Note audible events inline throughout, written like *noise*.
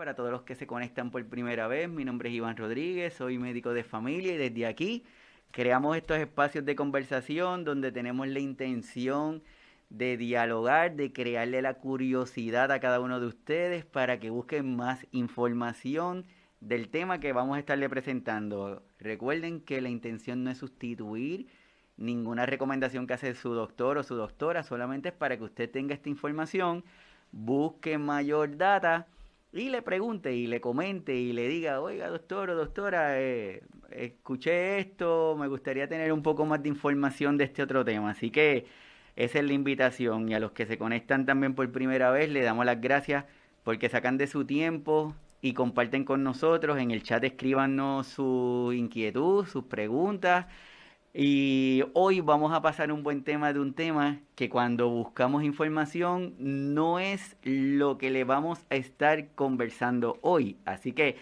para todos los que se conectan por primera vez. Mi nombre es Iván Rodríguez, soy médico de familia y desde aquí creamos estos espacios de conversación donde tenemos la intención de dialogar, de crearle la curiosidad a cada uno de ustedes para que busquen más información del tema que vamos a estarle presentando. Recuerden que la intención no es sustituir ninguna recomendación que hace su doctor o su doctora, solamente es para que usted tenga esta información, busque mayor data y le pregunte y le comente y le diga, oiga doctor o doctora, eh, escuché esto, me gustaría tener un poco más de información de este otro tema. Así que esa es la invitación y a los que se conectan también por primera vez le damos las gracias porque sacan de su tiempo y comparten con nosotros. En el chat escríbanos su inquietud, sus preguntas y hoy vamos a pasar un buen tema de un tema que cuando buscamos información no es lo que le vamos a estar conversando hoy. Así que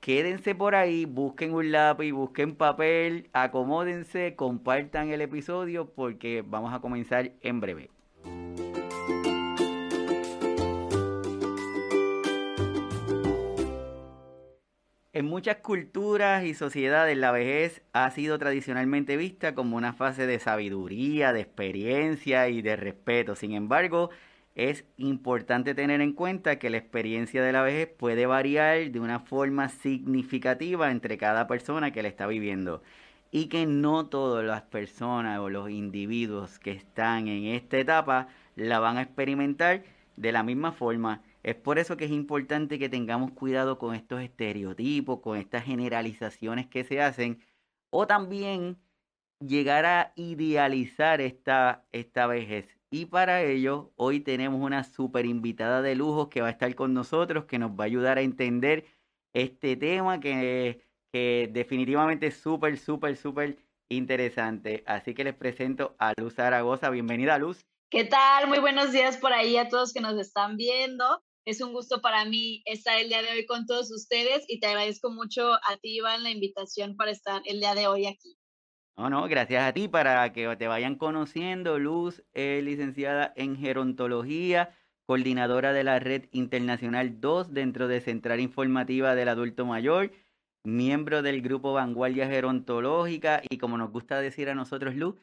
quédense por ahí, busquen un lápiz, busquen papel, acomódense, compartan el episodio porque vamos a comenzar en breve. En muchas culturas y sociedades la vejez ha sido tradicionalmente vista como una fase de sabiduría, de experiencia y de respeto. Sin embargo, es importante tener en cuenta que la experiencia de la vejez puede variar de una forma significativa entre cada persona que la está viviendo y que no todas las personas o los individuos que están en esta etapa la van a experimentar de la misma forma es por eso que es importante que tengamos cuidado con estos estereotipos, con estas generalizaciones que se hacen, o también llegar a idealizar esta, esta vejez. Y para ello, hoy tenemos una super invitada de lujo que va a estar con nosotros, que nos va a ayudar a entender este tema que, que definitivamente es súper, súper, súper interesante. Así que les presento a Luz Zaragoza. Bienvenida, Luz. ¿Qué tal? Muy buenos días por ahí a todos que nos están viendo. Es un gusto para mí estar el día de hoy con todos ustedes y te agradezco mucho a ti, Iván, la invitación para estar el día de hoy aquí. No, no, gracias a ti para que te vayan conociendo. Luz es licenciada en gerontología, coordinadora de la Red Internacional 2 dentro de Central Informativa del Adulto Mayor, miembro del grupo Vanguardia Gerontológica y como nos gusta decir a nosotros, Luz,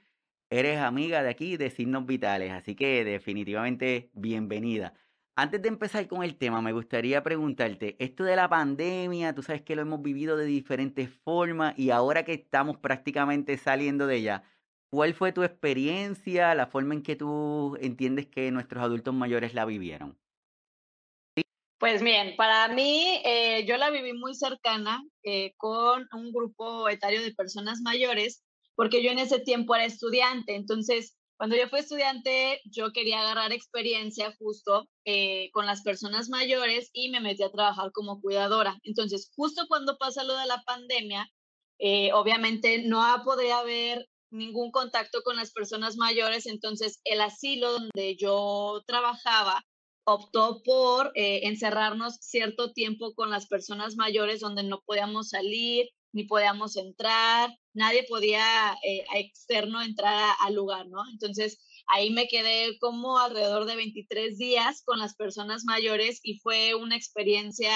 eres amiga de aquí de Signos Vitales, así que definitivamente bienvenida. Antes de empezar con el tema, me gustaría preguntarte, esto de la pandemia, tú sabes que lo hemos vivido de diferentes formas y ahora que estamos prácticamente saliendo de ella, ¿cuál fue tu experiencia, la forma en que tú entiendes que nuestros adultos mayores la vivieron? Pues bien, para mí eh, yo la viví muy cercana eh, con un grupo etario de personas mayores, porque yo en ese tiempo era estudiante, entonces cuando yo fui estudiante, yo quería agarrar experiencia justo eh, con las personas mayores y me metí a trabajar como cuidadora. Entonces, justo cuando pasa lo de la pandemia, eh, obviamente no podría haber ningún contacto con las personas mayores, entonces el asilo donde yo trabajaba optó por eh, encerrarnos cierto tiempo con las personas mayores donde no podíamos salir ni podíamos entrar nadie podía eh, externo entrar al lugar, ¿no? Entonces ahí me quedé como alrededor de 23 días con las personas mayores y fue una experiencia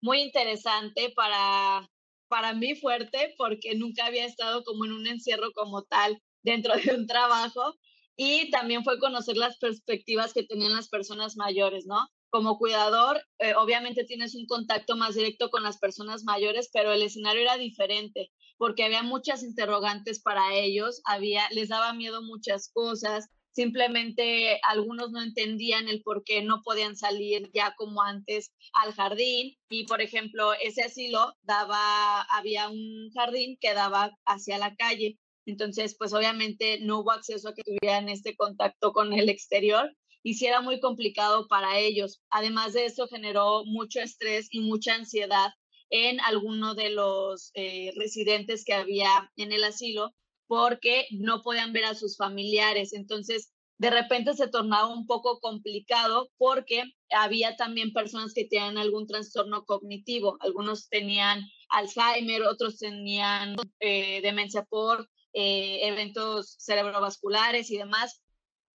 muy interesante para, para mí fuerte porque nunca había estado como en un encierro como tal dentro de un trabajo y también fue conocer las perspectivas que tenían las personas mayores, ¿no? Como cuidador, eh, obviamente tienes un contacto más directo con las personas mayores, pero el escenario era diferente porque había muchas interrogantes para ellos, había, les daba miedo muchas cosas, simplemente algunos no entendían el por qué no podían salir ya como antes al jardín y por ejemplo ese asilo daba había un jardín que daba hacia la calle entonces pues obviamente no hubo acceso a que tuvieran este contacto con el exterior y sí era muy complicado para ellos además de eso generó mucho estrés y mucha ansiedad en alguno de los eh, residentes que había en el asilo porque no podían ver a sus familiares. Entonces, de repente se tornaba un poco complicado porque había también personas que tenían algún trastorno cognitivo. Algunos tenían Alzheimer, otros tenían eh, demencia por eh, eventos cerebrovasculares y demás.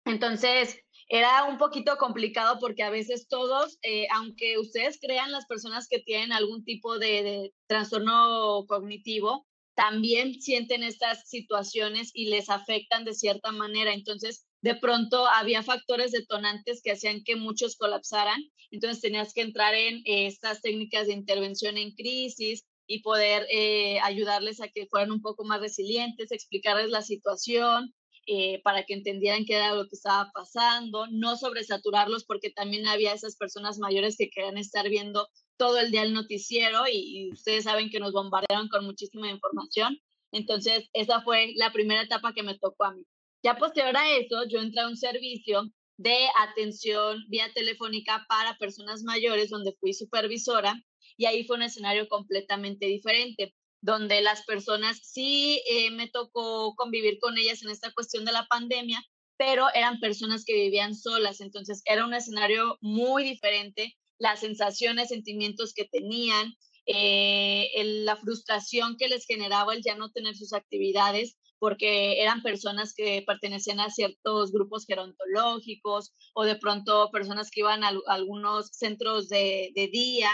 Entonces, era un poquito complicado porque a veces todos, eh, aunque ustedes crean las personas que tienen algún tipo de, trastorno cognitivo, también sienten estas situaciones y les afectan de cierta manera. Entonces, de pronto había factores detonantes que hacían que muchos colapsaran. Entonces, tenías que entrar en eh, estas técnicas de intervención en crisis y poder eh, ayudarles a que fueran un poco más resilientes, explicarles la situación, eh, para que entendieran qué era lo que estaba pasando, no sobresaturarlos porque también había esas personas mayores que querían estar viendo todo el día el noticiero y, ustedes saben que nos bombardearon con muchísima información. Entonces, esa fue la primera etapa que me tocó a mí. Ya posterior a eso, yo entré a un servicio de atención vía telefónica para personas mayores donde fui supervisora y ahí fue un escenario completamente diferente donde las personas sí eh, me tocó convivir con ellas en esta cuestión de la pandemia, pero eran personas que vivían solas, entonces era un escenario muy diferente, las sensaciones, sentimientos que tenían, eh, la frustración que les generaba el ya no tener sus actividades, porque eran personas que pertenecían a ciertos grupos gerontológicos o de pronto personas que iban a, algunos centros de, de día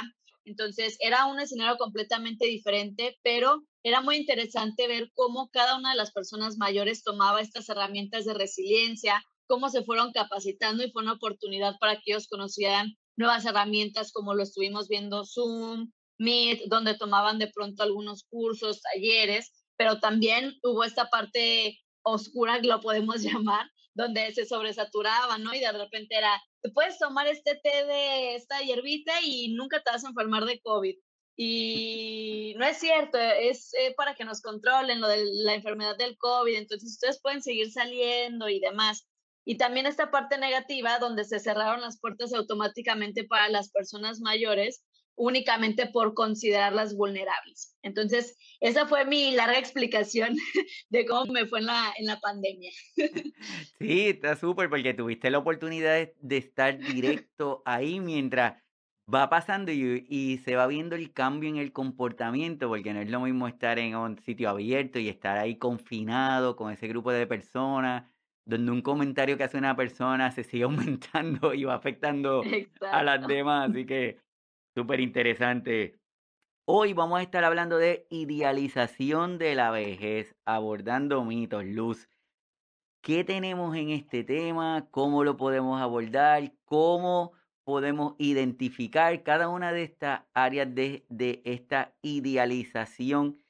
entonces era un escenario completamente diferente, pero era muy interesante ver cómo cada una de las personas mayores tomaba estas herramientas de resiliencia, cómo se fueron capacitando y fue una oportunidad para que ellos conocieran nuevas herramientas como lo estuvimos viendo Zoom, Meet, donde tomaban de pronto algunos cursos, talleres, pero también hubo esta parte oscura, lo podemos *laughs* llamar, donde se sobresaturaba, ¿no? Y de repente era, te puedes tomar este té de esta hierbita y nunca te vas a enfermar de COVID. Y no es cierto, es eh, para que nos controlen lo de la enfermedad del COVID, entonces ustedes pueden seguir saliendo y demás. Y también esta parte negativa donde se cerraron las puertas automáticamente para las personas mayores únicamente por considerarlas vulnerables. Entonces, esa fue mi larga explicación *laughs* de cómo me fue en la, en la pandemia. *laughs* Sí, está súper porque tuviste la oportunidad de, estar directo ahí mientras va pasando y, y, se va viendo el cambio en el comportamiento, porque no es lo mismo estar en un sitio abierto y estar ahí confinado con ese grupo de personas, donde un comentario que hace una persona se sigue *laughs* aumentando y va afectando a las demás. Así que Súper interesante. Hoy vamos a estar hablando de idealización de la vejez, abordando mitos, luz. ¿Qué tenemos en este tema? ¿Cómo lo podemos abordar? ¿Cómo podemos identificar cada una de estas áreas de, de esta idealización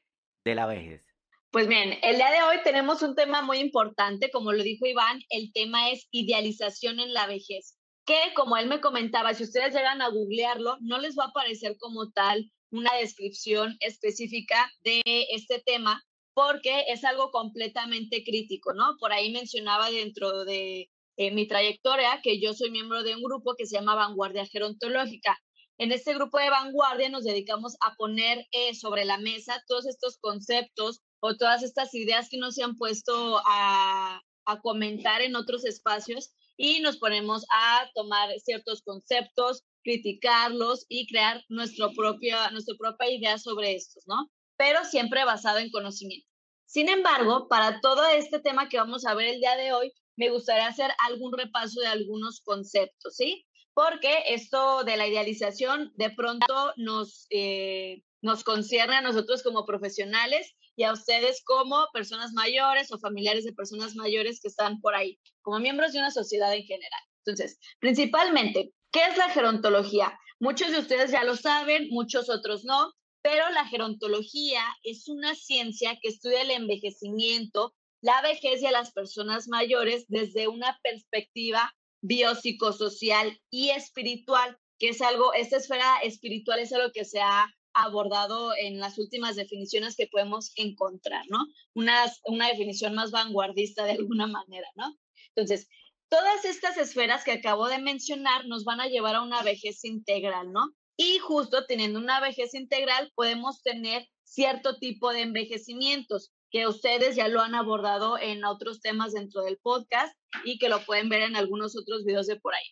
de la vejez? Pues bien, el día de hoy tenemos un tema muy importante, como lo dijo Iván, el tema es idealización en la vejez que como él me comentaba, si ustedes llegan a googlearlo, no les va a aparecer como tal una descripción específica de este tema, porque es algo completamente crítico, ¿no? Por ahí mencionaba dentro de eh, mi trayectoria que yo soy miembro de un grupo que se llama Vanguardia Gerontológica. En este grupo de vanguardia nos dedicamos a poner eh, sobre la mesa todos estos conceptos o todas estas ideas que no se han puesto a, a comentar en otros espacios y nos ponemos a tomar ciertos conceptos, criticarlos y crear nuestro propia, nuestra propia idea sobre estos, ¿no? Pero siempre basado en conocimiento. Sin embargo, para todo este tema que vamos a ver el día de hoy, me gustaría hacer algún repaso de algunos conceptos, ¿sí? Porque esto de la idealización de pronto nos, eh, nos concierne a nosotros como profesionales y a ustedes como personas mayores o familiares de personas mayores que están por ahí, como miembros de una sociedad en general. Entonces, principalmente, ¿qué es la gerontología? Muchos de ustedes ya lo saben, muchos otros no, pero la gerontología es una ciencia que estudia el envejecimiento, la vejez y a las personas mayores desde una perspectiva biopsicosocial y espiritual, que es algo, esta esfera espiritual es algo que se ha abordado en las últimas definiciones que podemos encontrar, ¿no? Una, una definición más vanguardista de alguna manera, ¿no? Entonces, todas estas esferas que acabo de mencionar nos van a llevar a una vejez integral, ¿no? Y justo teniendo una vejez integral podemos tener cierto tipo de envejecimientos que ustedes ya lo han abordado en otros temas dentro del podcast y que lo pueden ver en algunos otros videos de por ahí.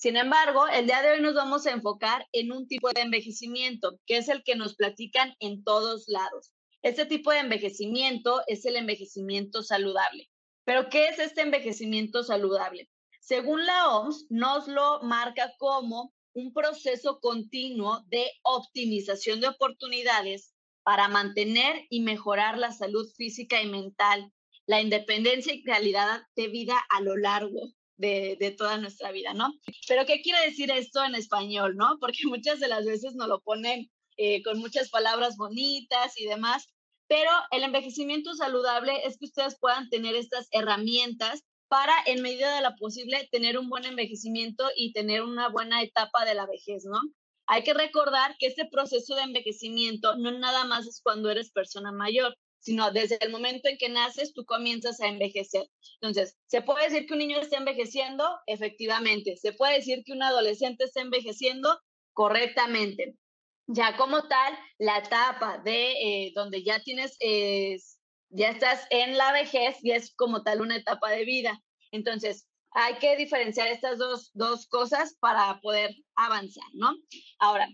Sin embargo, el día de hoy nos vamos a enfocar en un tipo de envejecimiento, que es el que nos platican en todos lados. Este tipo de envejecimiento es el envejecimiento saludable. Pero, ¿qué es este envejecimiento saludable? Según la OMS, nos lo marca como un proceso continuo de optimización de oportunidades para mantener y mejorar la salud física y mental, la independencia y calidad de vida a lo largo de, toda nuestra vida, ¿no? Pero ¿qué quiere decir esto en español, no? Porque muchas de las veces nos lo ponen eh, con muchas palabras bonitas y demás, pero el envejecimiento saludable es que ustedes puedan tener estas herramientas para, en medida de lo posible, tener un buen envejecimiento y tener una buena etapa de la vejez, ¿no? Hay que recordar que este proceso de envejecimiento no nada más es cuando eres persona mayor, sino desde el momento en que naces, tú comienzas a envejecer. Entonces, ¿se puede decir que un niño está envejeciendo? Efectivamente. ¿Se puede decir que un adolescente está envejeciendo? Correctamente. Ya como tal, la etapa de eh, donde ya tienes, ya estás en la vejez y es como tal una etapa de vida. Entonces, hay que diferenciar estas dos, dos cosas para poder avanzar, ¿no? Ahora,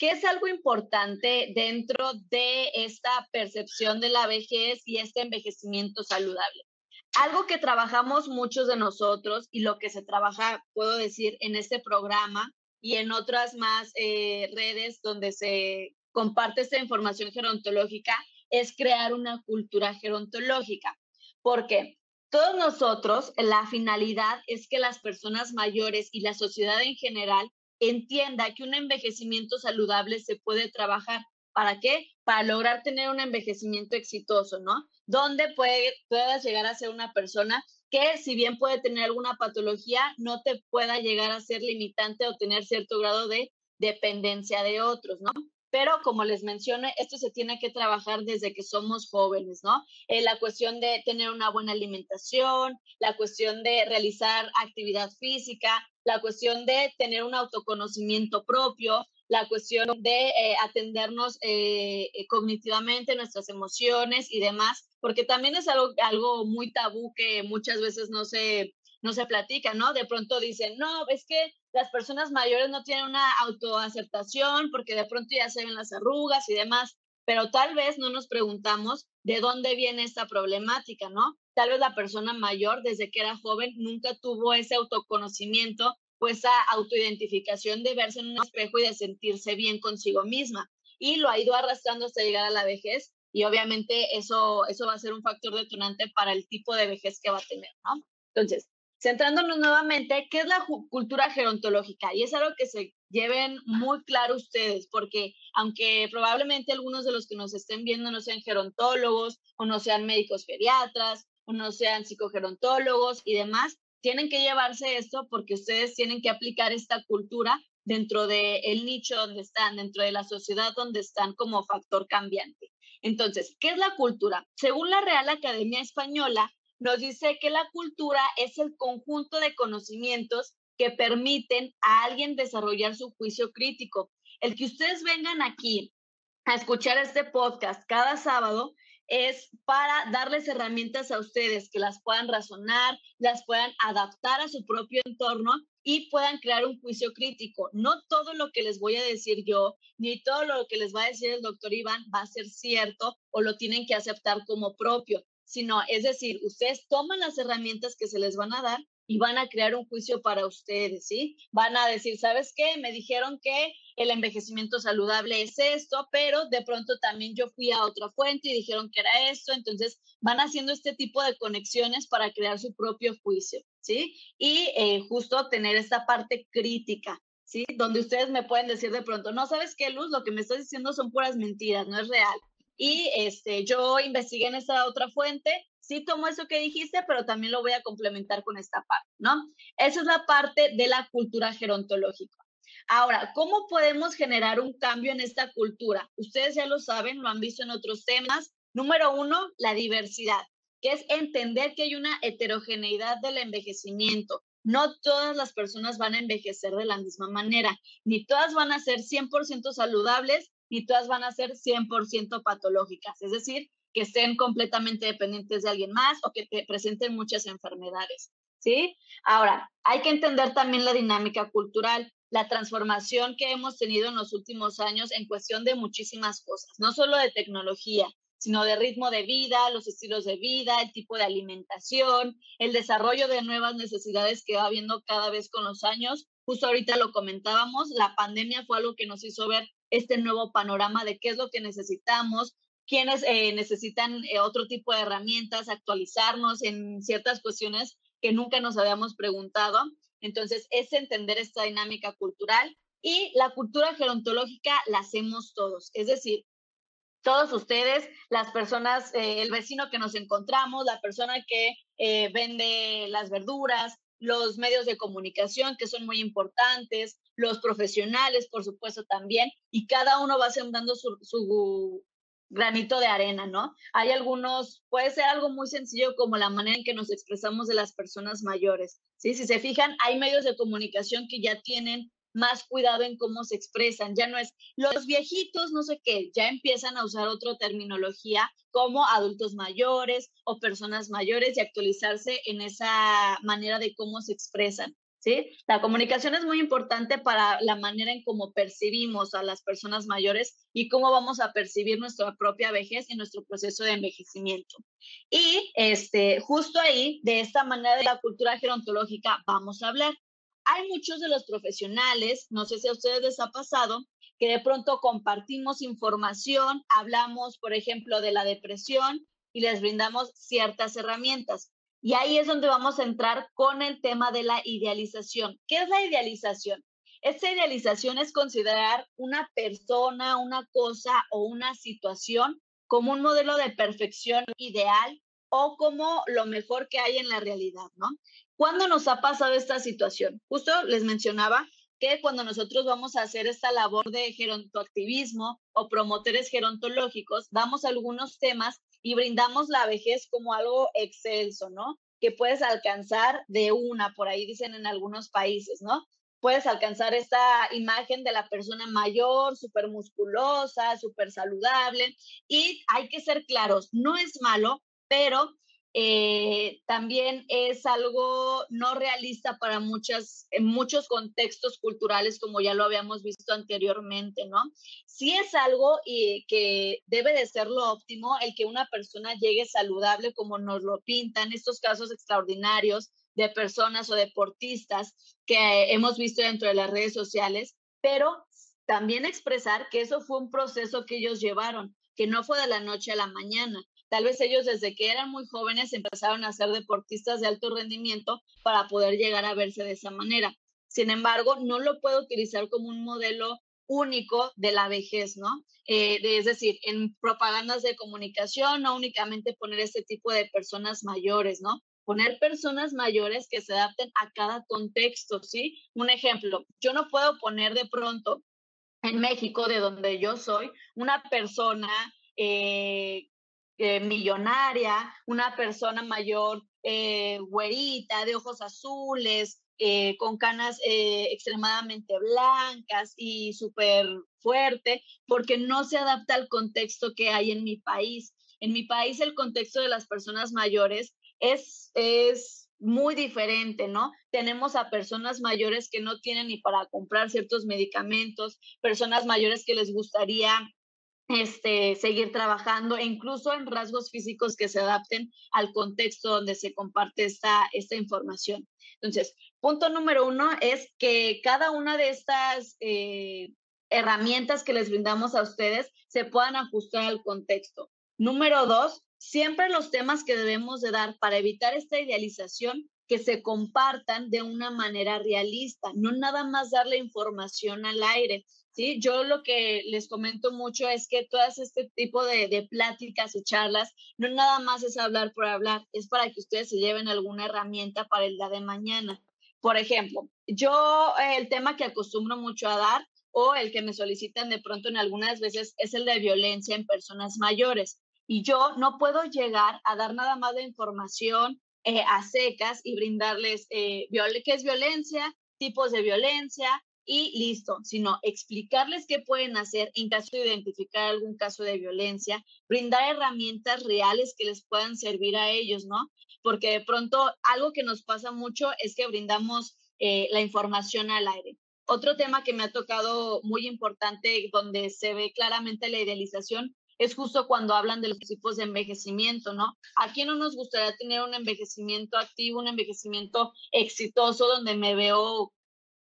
¿qué es algo importante dentro de esta percepción de la vejez y este envejecimiento saludable? Algo que trabajamos muchos de nosotros y lo que se trabaja, puedo decir, en este programa y en otras más eh, redes donde se comparte esta información gerontológica es crear una cultura gerontológica. Porque todos nosotros, la finalidad es que las personas mayores y la sociedad en general entienda que un envejecimiento saludable se puede trabajar. ¿Para qué? Para lograr tener un envejecimiento exitoso, ¿no? Donde puede, puedas llegar a ser una persona que si bien puede tener alguna patología, no te pueda llegar a ser limitante o tener cierto grado de dependencia de otros, ¿no? Pero como les mencioné, esto se tiene que trabajar desde que somos jóvenes, ¿no? Eh, la cuestión de tener una buena alimentación, la cuestión de realizar actividad física, la cuestión de tener un autoconocimiento propio, la cuestión de eh, atendernos eh, cognitivamente, nuestras emociones y demás, porque también es algo, algo muy tabú que muchas veces no se, no se platica, ¿no? De pronto dicen, no, es que las personas mayores no tienen una autoaceptación porque de pronto ya se ven las arrugas y demás, pero tal vez no nos preguntamos de dónde viene esta problemática, ¿no? Tal vez la persona mayor desde que era joven nunca tuvo ese autoconocimiento o esa autoidentificación de verse en un espejo y de sentirse bien consigo misma y lo ha ido arrastrando hasta llegar a la vejez y obviamente eso, eso va a ser un factor detonante para el tipo de vejez que va a tener, ¿no? Entonces, centrándonos nuevamente, ¿qué es la cultura gerontológica? Y es algo que se lleven muy claro ustedes, porque aunque probablemente algunos de los que nos estén viendo no sean gerontólogos o no sean médicos geriatras o no sean psicogerontólogos y demás, tienen que llevarse esto porque ustedes tienen que aplicar esta cultura dentro del nicho donde están, dentro de la sociedad donde están como factor cambiante. Entonces, ¿qué es la cultura? Según la Real Academia Española, nos dice que la cultura es el conjunto de conocimientos que permiten a alguien desarrollar su juicio crítico. El que ustedes vengan aquí a escuchar este podcast cada sábado es para darles herramientas a ustedes que las puedan razonar, las puedan adaptar a su propio entorno y puedan crear un juicio crítico. No todo lo que les voy a decir yo, ni todo lo que les va a decir el doctor Iván va a ser cierto o lo tienen que aceptar como propio sino es decir, ustedes toman las herramientas que se les van a dar y van a crear un juicio para ustedes, ¿sí? Van a decir, ¿sabes qué? Me dijeron que el envejecimiento saludable es esto, pero de pronto también yo fui a otra fuente y dijeron que era esto, entonces van haciendo este tipo de conexiones para crear su propio juicio, ¿sí? Y eh, justo tener esta parte crítica, ¿sí? Donde ustedes me pueden decir de pronto, no, ¿sabes qué, Luz? Lo que me estás diciendo son puras mentiras, no es real y este, yo investigué en esta otra fuente, sí tomo eso que dijiste, pero también lo voy a complementar con esta parte, ¿no? Esa es la parte de la cultura gerontológica. Ahora, ¿cómo podemos generar un cambio en esta cultura? Ustedes ya lo saben, lo han visto en otros temas. Número uno, la diversidad, que es entender que hay una heterogeneidad del envejecimiento. No todas las personas van a envejecer de la misma manera, ni todas van a ser 100% saludables, y todas van a ser 100% patológicas, es decir, que estén completamente dependientes de alguien más o que te presenten muchas enfermedades, ¿sí? Ahora, hay que entender también la dinámica cultural, la transformación que hemos tenido en los últimos años en cuestión de muchísimas cosas, no solo de tecnología, sino de ritmo de vida, los estilos de vida, el tipo de alimentación, el desarrollo de nuevas necesidades que va habiendo cada vez con los años. Justo ahorita lo comentábamos, la pandemia fue algo que nos hizo ver este nuevo panorama de qué es lo que necesitamos, quiénes eh, necesitan eh, otro tipo de herramientas, actualizarnos en ciertas cuestiones que nunca nos habíamos preguntado. Entonces, es entender esta dinámica cultural y la cultura gerontológica la hacemos todos. Es decir, todos ustedes, las personas, eh, el vecino que nos encontramos, la persona que vende las verduras, los medios de comunicación que son muy importantes, los profesionales, por supuesto, también, y cada uno va sembrando su, su, granito de arena, ¿no? Hay algunos, puede ser algo muy sencillo como la manera en que nos expresamos de las personas mayores, ¿sí? Si se fijan, hay medios de comunicación que ya tienen más cuidado en cómo se expresan, ya no es los viejitos, no sé qué, ya empiezan a usar otra terminología como adultos mayores o personas mayores y actualizarse en esa manera de cómo se expresan. ¿sí? La comunicación es muy importante para la manera en cómo percibimos a las personas mayores y cómo vamos a percibir nuestra propia vejez y nuestro proceso de envejecimiento. Y este, justo ahí, de esta manera de la cultura gerontológica, vamos a hablar. Hay muchos de los profesionales, no sé si a ustedes les ha pasado, que de pronto compartimos información, hablamos, por ejemplo, de la depresión y les brindamos ciertas herramientas. Y ahí es donde vamos a entrar con el tema de la idealización. ¿Qué es la idealización? Esta idealización es considerar una persona, una cosa o una situación como un modelo de perfección ideal o como lo mejor que hay en la realidad, ¿no? ¿Cuándo nos ha pasado esta situación? Justo les mencionaba que cuando nosotros vamos a hacer esta labor de gerontoactivismo o promotores gerontológicos, damos algunos temas y brindamos la vejez como algo excelso, ¿no? Que puedes alcanzar de una, por ahí dicen en algunos países, ¿no? Puedes alcanzar esta imagen de la persona mayor, súper musculosa, súper saludable. Y hay que ser claros, no es malo, pero eh, también es algo no realista para muchas, en muchos contextos culturales, como ya lo habíamos visto anteriormente, ¿no? Sí es algo y que debe de ser lo óptimo el que una persona llegue saludable como nos lo pintan estos casos extraordinarios de personas o deportistas que hemos visto dentro de las redes sociales, pero también expresar que eso fue un proceso que ellos llevaron, que no fue de la noche a la mañana, Tal vez ellos desde que eran muy jóvenes empezaron a ser deportistas de alto rendimiento para poder llegar a verse de esa manera. Sin embargo, no lo puedo utilizar como un modelo único de la vejez, ¿no? Eh, es decir, en propagandas de comunicación, no únicamente poner este tipo de personas mayores, ¿no? Poner personas mayores que se adapten a cada contexto, ¿sí? Un ejemplo, yo no puedo poner de pronto en México, de donde yo soy, una persona eh, eh, millonaria, una persona mayor, eh, güerita, de ojos azules, eh, con canas extremadamente blancas y súper fuerte, porque no se adapta al contexto que hay en mi país. En mi país el contexto de las personas mayores es, es muy diferente, ¿no? Tenemos a personas mayores que no tienen ni para comprar ciertos medicamentos, personas mayores que les gustaría este, seguir trabajando e incluso en rasgos físicos que se adapten al contexto donde se comparte esta, esta información. Entonces, punto número uno es que cada una de estas eh, herramientas que les brindamos a ustedes se puedan ajustar al contexto. Número dos, siempre los temas que debemos de dar para evitar esta idealización que se compartan de una manera realista, no nada más darle información al aire, ¿sí? Yo lo que les comento mucho es que todas este tipo de, de, pláticas y charlas no nada más es hablar por hablar, es para que ustedes se lleven alguna herramienta para el día de mañana. Por ejemplo, yo eh, el tema que acostumbro mucho a dar o el que me solicitan de pronto en algunas veces es el de violencia en personas mayores. Y yo no puedo llegar a dar nada más de información eh, a secas y brindarles eh, qué es violencia, tipos de violencia, y listo, sino explicarles qué pueden hacer en caso de identificar algún caso de violencia, brindar herramientas reales que les puedan servir a ellos, ¿no? Porque de pronto algo que nos pasa mucho es que brindamos eh, la información al aire. Otro tema que me ha tocado muy importante, donde se ve claramente la idealización, es justo cuando hablan de los tipos de envejecimiento, ¿no? ¿A quién no nos gustaría tener un envejecimiento activo, un envejecimiento exitoso donde me veo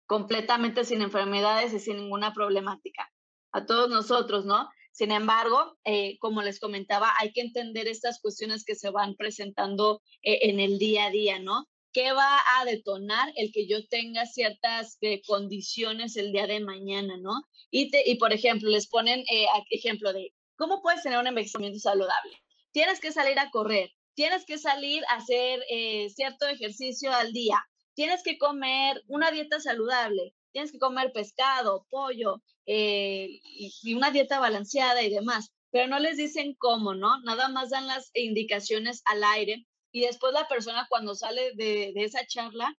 completamente sin enfermedades y sin ninguna problemática? A todos nosotros, ¿no? Sin embargo, eh, como les comentaba, hay que entender estas cuestiones que se van presentando eh, en el día a día, ¿no? ¿Qué va a detonar el que yo tenga ciertas eh, condiciones el día de mañana, ¿no? Y, y por ejemplo, les ponen ejemplo de cómo puedes tener un envejecimiento saludable. Tienes que salir a correr, tienes que salir a hacer cierto ejercicio al día, tienes que comer una dieta saludable, tienes que comer pescado, pollo eh, y, una dieta balanceada y demás, pero no les dicen cómo, ¿no? Nada más dan las indicaciones al aire y después la persona cuando sale de, esa charla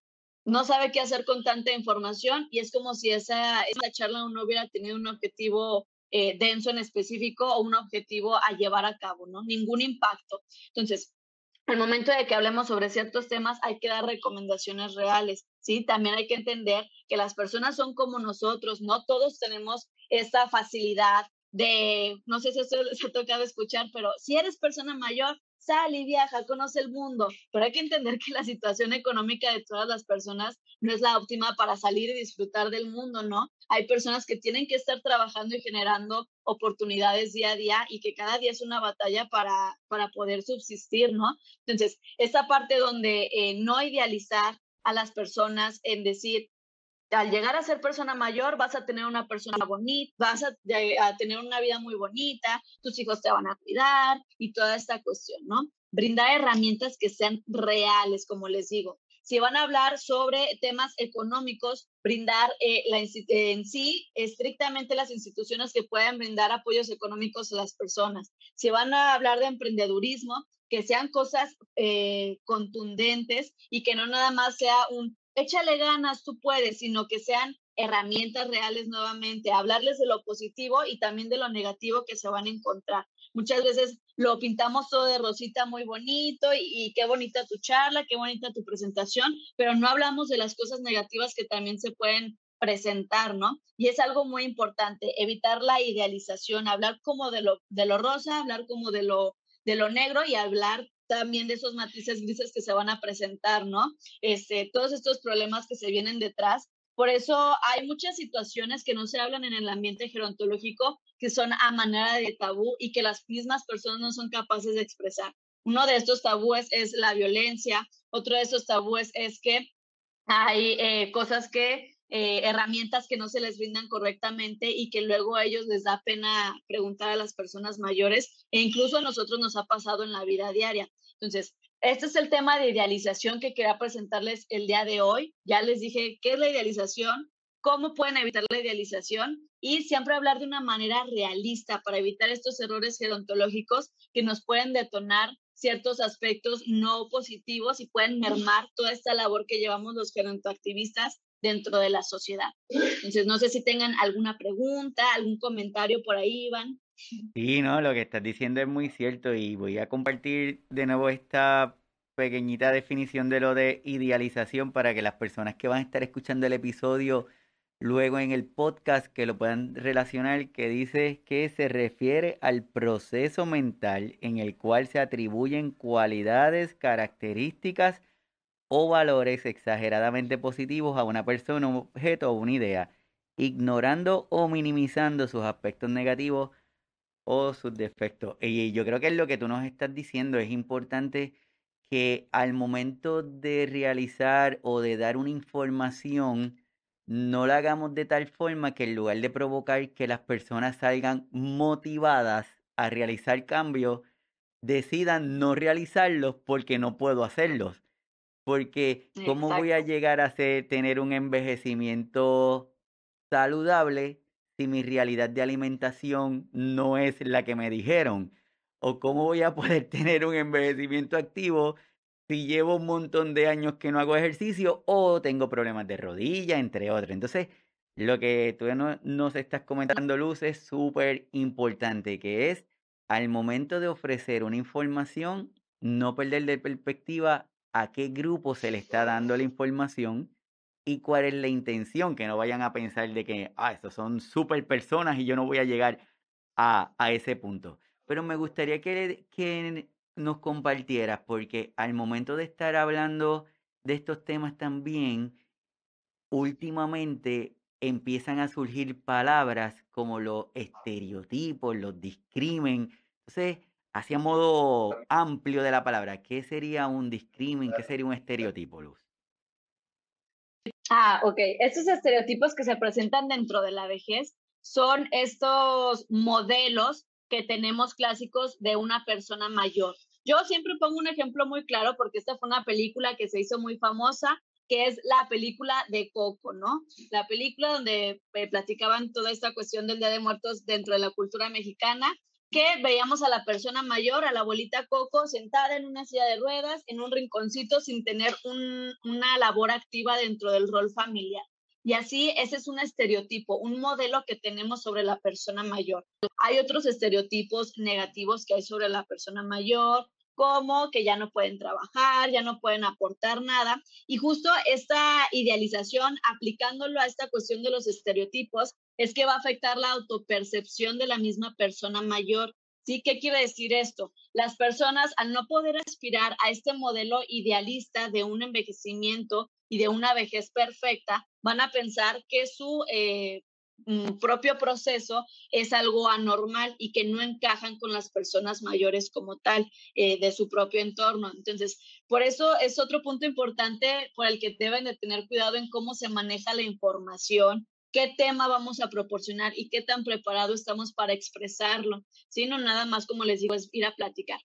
no sabe qué hacer con tanta información y es como si esa, esa charla no hubiera tenido un objetivo eh, denso en específico o un objetivo a llevar a cabo, ¿no? Ningún impacto. Entonces, al momento de que hablemos sobre ciertos temas, hay que dar recomendaciones reales, ¿sí? También hay que entender que las personas son como nosotros, no todos tenemos esta facilidad de, no sé si esto se ha tocado escuchar, pero si eres persona mayor, sal y viaja, conoce el mundo, pero hay que entender que la situación económica de todas las personas no es la óptima para salir y disfrutar del mundo, ¿no? Hay personas que tienen que estar trabajando y generando oportunidades día a día y que cada día es una batalla para, para poder subsistir, ¿no? Entonces, esta parte donde eh, no idealizar a las personas en decir, al llegar a ser persona mayor vas a tener una persona bonita, vas a, tener una vida muy bonita, tus hijos te van a cuidar y toda esta cuestión, ¿no? Brindar herramientas que sean reales, como les digo. Si van a hablar sobre temas económicos, brindar eh, la, en sí estrictamente las instituciones que puedan brindar apoyos económicos a las personas. Si van a hablar de emprendedurismo, que sean cosas eh, contundentes y que no nada más sea un échale ganas, tú puedes, sino que sean herramientas reales nuevamente, hablarles de lo positivo y también de lo negativo que se van a encontrar. Muchas veces lo pintamos todo de rosita muy bonito y, qué bonita tu charla, qué bonita tu presentación, pero no hablamos de las cosas negativas que también se pueden presentar, ¿no? Y es algo muy importante, evitar la idealización, hablar como de lo, de lo rosa, hablar como de lo, de lo negro y hablar también de esos matices grises que se van a presentar, ¿no? Este, todos estos problemas que se vienen detrás. Por eso hay muchas situaciones que no se hablan en el ambiente gerontológico que son a manera de tabú y que las mismas personas no son capaces de expresar. Uno de estos tabúes es la violencia, otro de estos tabúes es que hay eh, cosas que eh, herramientas que no se les brindan correctamente y que luego a ellos les da pena preguntar a las personas mayores e incluso a nosotros nos ha pasado en la vida diaria. Entonces, este es el tema de idealización que quería presentarles el día de hoy. Ya les dije qué es la idealización, cómo pueden evitar la idealización y siempre hablar de una manera realista para evitar estos errores gerontológicos que nos pueden detonar ciertos aspectos no positivos y pueden mermar toda esta labor que llevamos los gerontoactivistas dentro de la sociedad. Entonces, no sé si tengan alguna pregunta, algún comentario por ahí, Iván. Sí, no, lo que estás diciendo es muy cierto y voy a compartir de nuevo esta pequeñita definición de lo de idealización para que las personas que van a estar escuchando el episodio luego en el podcast que lo puedan relacionar, que dice que se refiere al proceso mental en el cual se atribuyen cualidades, características o valores exageradamente positivos a una persona, un objeto o una idea, ignorando o minimizando sus aspectos negativos o sus defectos. Y yo creo que es lo que tú nos estás diciendo, es importante que al momento de realizar o de dar una información, no la hagamos de tal forma que en lugar de provocar que las personas salgan motivadas a realizar cambios, decidan no realizarlos porque no puedo hacerlos. Porque ¿cómo voy a llegar a tener un envejecimiento saludable si mi realidad de alimentación no es la que me dijeron? ¿O cómo voy a poder *laughs* tener un envejecimiento activo si llevo un montón de años que no hago ejercicio o tengo problemas de rodilla, entre otros? Entonces, lo que tú nos estás comentando, Luz, es súper importante, que es al momento de ofrecer una información, no perder de perspectiva a qué grupo se le está dando la información y cuál es la intención, que no vayan a pensar de que, ah, estos son super personas y yo no voy a llegar a, a ese punto. pero me gustaría que, que nos compartieras, porque al momento de estar hablando de estos temas también, últimamente empiezan a surgir palabras como los estereotipos, los discrimen. Entonces, hacia modo amplio de la palabra, ¿qué sería un discrimen? ¿Qué sería un estereotipo, Luz? Ah, ok. Estos estereotipos que se presentan dentro de la vejez son estos modelos que tenemos clásicos de una persona mayor. Yo siempre pongo un ejemplo muy claro porque esta fue una película que se hizo muy famosa, que es la película de Coco, ¿no? La película donde eh, platicaban toda esta cuestión del Día de Muertos dentro de la cultura mexicana, que veíamos a la persona mayor, a la abuelita Coco, sentada en una silla de ruedas, en un rinconcito, sin tener una labor activa dentro del rol familiar. Y así, ese es un estereotipo, un modelo que tenemos sobre la persona mayor. Hay otros estereotipos negativos que hay sobre la persona mayor, como que ya no pueden trabajar, ya no pueden aportar nada. Y justo esta idealización, aplicándolo a esta cuestión de los estereotipos, es que va a afectar la autopercepción de la misma persona mayor. ¿Sí? ¿Qué quiere decir esto? Las personas, al no poder aspirar a este modelo idealista de un envejecimiento y de una vejez perfecta, van a pensar que su eh, propio proceso es algo anormal y que no encajan con las personas mayores como tal eh, de su propio entorno. Entonces, por eso es otro punto importante por el que deben de tener cuidado en cómo se maneja la información, qué tema vamos a proporcionar y qué tan preparado estamos para expresarlo, sino nada más como les digo, es ir a platicar.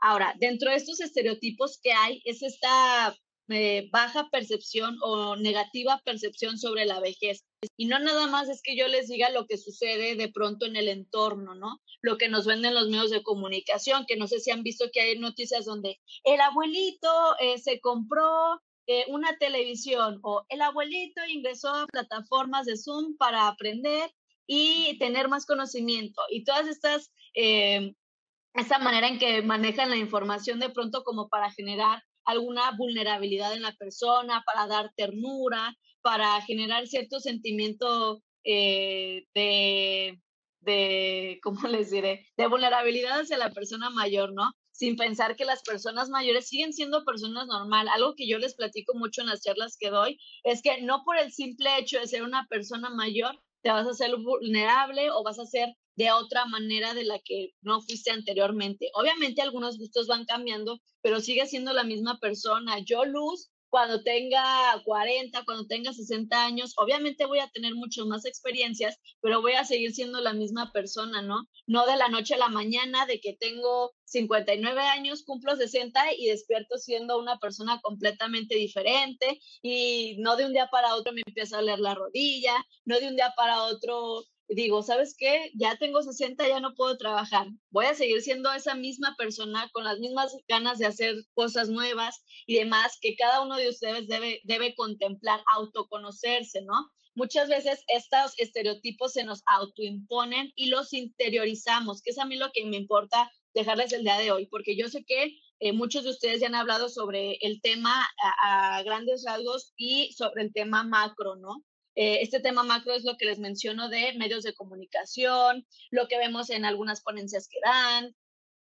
Ahora, dentro de estos estereotipos que hay, es esta eh, baja percepción o negativa percepción sobre la vejez. Y no nada más es que yo les diga lo que sucede de pronto en el entorno, ¿no? Lo que nos venden los medios de comunicación, que no sé si han visto que hay noticias donde el abuelito eh, se compró eh, una televisión o el abuelito ingresó a plataformas de Zoom para aprender y tener más conocimiento. Y todas estas, esta manera en que manejan la información de pronto como para generar alguna vulnerabilidad en la persona, para dar ternura, para generar cierto sentimiento eh, de, de, *laughs* ¿cómo les diré? De vulnerabilidad hacia la persona mayor, ¿no? Sin pensar que las personas mayores siguen siendo personas normal. Algo que yo les platico mucho en las charlas que doy es que no por el simple hecho de ser una persona mayor te vas a ser vulnerable o vas a ser de otra manera de la que no fuiste anteriormente. Obviamente algunos gustos van cambiando, pero sigue siendo la misma persona. Yo, Luz, cuando tenga 40, cuando tenga 60 años, obviamente voy a tener muchas más experiencias, pero voy a seguir siendo la misma persona, ¿no? No de la noche a la mañana, de que tengo 59 años, cumplo 60 y despierto siendo una persona completamente diferente y no de un día para otro me empieza a leer la rodilla, no de un día para otro digo, ¿sabes qué? Ya tengo 60, ya no puedo trabajar. Voy a seguir siendo esa misma persona con las mismas ganas de hacer cosas nuevas y demás que cada uno de ustedes debe, debe contemplar, autoconocerse, ¿no? Muchas veces estos estereotipos se nos autoimponen y los interiorizamos, que es a mí lo que me importa dejarles el día de hoy, porque yo sé que eh, muchos de ustedes ya han hablado sobre el tema a grandes rasgos y sobre el tema macro, ¿no? Eh, este tema macro es lo que les menciono de medios de comunicación, lo que vemos en algunas ponencias que dan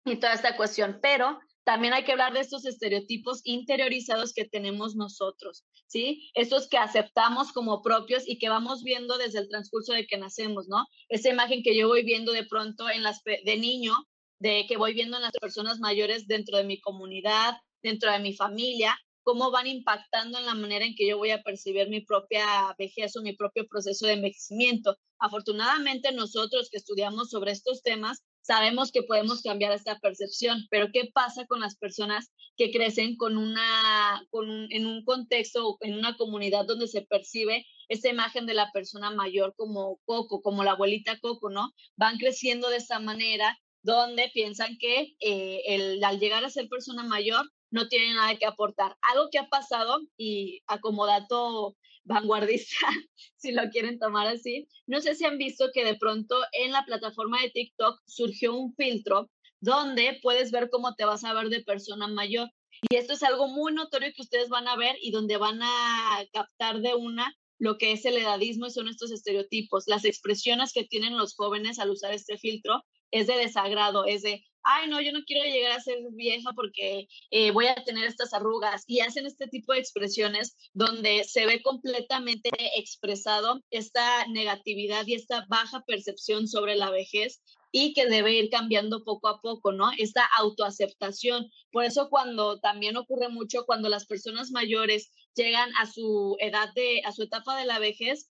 y toda esta cuestión, pero también hay que hablar de estos estereotipos interiorizados que tenemos nosotros, ¿sí? Estos que aceptamos como propios y que vamos viendo desde el transcurso de que nacemos, ¿no? Esa imagen que yo voy viendo de pronto en las de niño, de que voy viendo en las personas mayores dentro de mi comunidad, dentro de mi familia, cómo van impactando en la manera en que yo voy a percibir mi propia vejez o mi propio proceso de envejecimiento. Afortunadamente nosotros que estudiamos sobre estos temas sabemos que podemos cambiar esta percepción, pero ¿qué pasa con las personas que crecen con una, con en un contexto o en una comunidad donde se percibe esa imagen de la persona mayor como Coco, como la abuelita Coco, ¿no? Van creciendo de esta manera donde piensan que eh, el, al llegar a ser persona mayor no tiene nada que aportar. Algo que ha pasado y acomodato vanguardista, *laughs* si lo quieren tomar así, no sé si han visto que de pronto en la plataforma de TikTok surgió un filtro donde puedes ver cómo te vas a ver de persona mayor. Y esto es algo muy notorio que ustedes van a ver y donde van a captar de una lo que es el edadismo y son estos estereotipos. Las expresiones que tienen los jóvenes al usar este filtro es de desagrado, es de, ay, no, yo no quiero llegar a ser vieja porque eh, voy a tener estas arrugas. Y hacen este tipo de expresiones donde se ve completamente expresado esta negatividad y esta baja percepción sobre la vejez y que debe ir cambiando poco a poco, ¿no? Esta autoaceptación. Por eso cuando también ocurre mucho cuando las personas mayores llegan a su edad de, a su etapa de la vejez,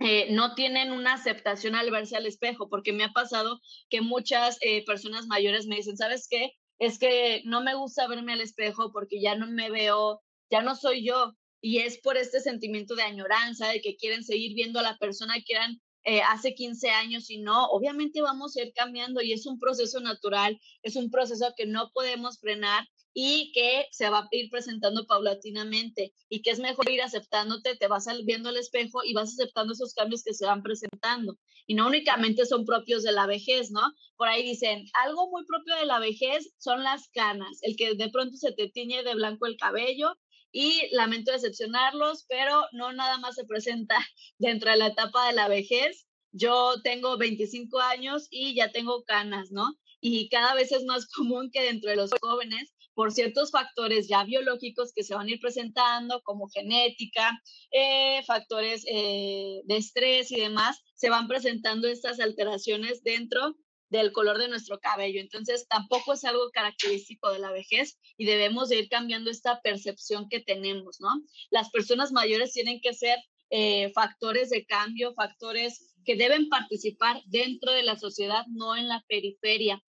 eh, no tienen una aceptación al verse al espejo, porque me ha pasado que muchas eh, personas mayores me dicen, ¿sabes qué? Es que no me gusta verme al espejo porque ya no me veo, ya no soy yo. Y es por este sentimiento de añoranza, de que quieren seguir viendo a la persona que eran eh, hace 15 años y no, obviamente vamos a ir cambiando y es un proceso natural, es un proceso que no podemos frenar y que se va a ir presentando paulatinamente y que es mejor ir aceptándote, te vas viendo al espejo y vas aceptando esos cambios que se van presentando. Y no únicamente son propios de la vejez, ¿no? Por ahí dicen, algo muy propio de la vejez son las canas, el que de pronto se te tiñe de blanco el cabello y lamento decepcionarlos, pero no nada más se presenta *laughs* dentro de la etapa de la vejez. Yo tengo 25 años y ya tengo canas, ¿no? Y cada vez es más *laughs* común que dentro de los jóvenes por ciertos factores ya biológicos que se van a ir presentando, como genética, eh, factores eh, de estrés y demás, se van presentando estas alteraciones dentro del color de nuestro cabello. Entonces, tampoco es algo característico de la vejez y debemos de ir cambiando esta percepción que tenemos, ¿no? Las personas mayores tienen que ser eh, factores de cambio, factores que deben participar dentro de la sociedad, no en la periferia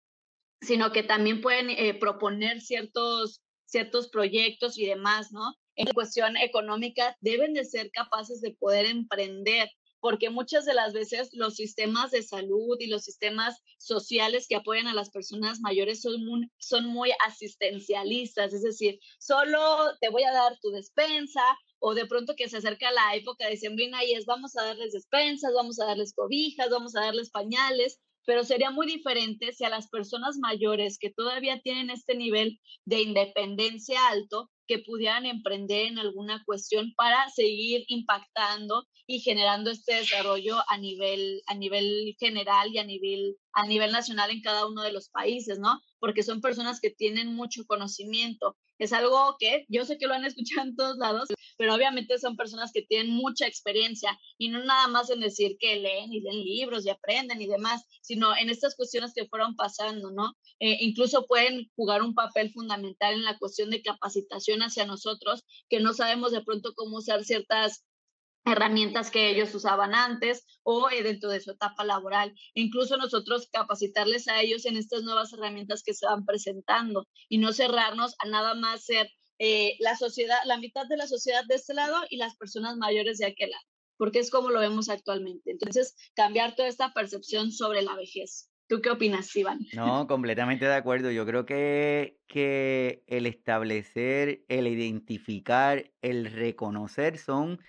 sino que también pueden eh, proponer ciertos, ciertos proyectos y demás, ¿no? En cuestión económica, deben de ser capaces de poder emprender, porque muchas de las veces los sistemas de salud y los sistemas sociales que apoyan a las personas mayores son muy, son muy asistencialistas, es decir, solo te voy a dar tu despensa o de pronto que se acerca la época de sembrina y es vamos a darles despensas, vamos a darles cobijas, vamos a darles pañales, pero sería muy diferente si a las personas mayores que todavía tienen este nivel de independencia alto, que pudieran emprender en alguna cuestión para seguir impactando y generando este desarrollo a nivel, a nivel general y a nivel, a nivel nacional en cada uno de los países, ¿no? Porque son personas que tienen mucho conocimiento. Es algo que yo sé que lo han *laughs* escuchado en todos lados, pero obviamente son personas que tienen mucha experiencia y no nada más en decir que leen y leen libros y aprenden y demás, sino en estas cuestiones que fueron pasando, ¿no? Eh, incluso pueden jugar un papel fundamental en la cuestión de capacitación hacia nosotros, que no sabemos de pronto cómo usar ciertas herramientas que ellos usaban antes o eh, dentro de su etapa laboral. Incluso nosotros capacitarles a ellos en estas nuevas herramientas que se van presentando y no cerrarnos a nada más ser eh, la sociedad, la mitad de la sociedad de este lado y las personas mayores de aquel lado, porque es como lo vemos actualmente. Entonces, cambiar toda esta percepción sobre la vejez. ¿Tú qué opinas, Iván? No, completamente de acuerdo. Yo creo que, que el establecer, el identificar, el reconocer son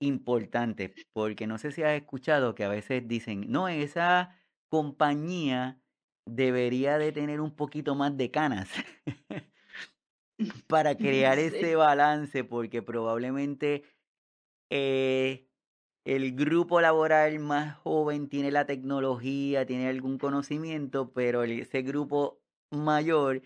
importantes, porque no sé si has escuchado que a veces dicen, no, esa compañía debería de tener un poquito más de canas. *laughs* para *laughs* crear ese balance, porque probablemente eh, el grupo laboral más joven tiene la tecnología, tiene algún conocimiento, pero ese grupo mayor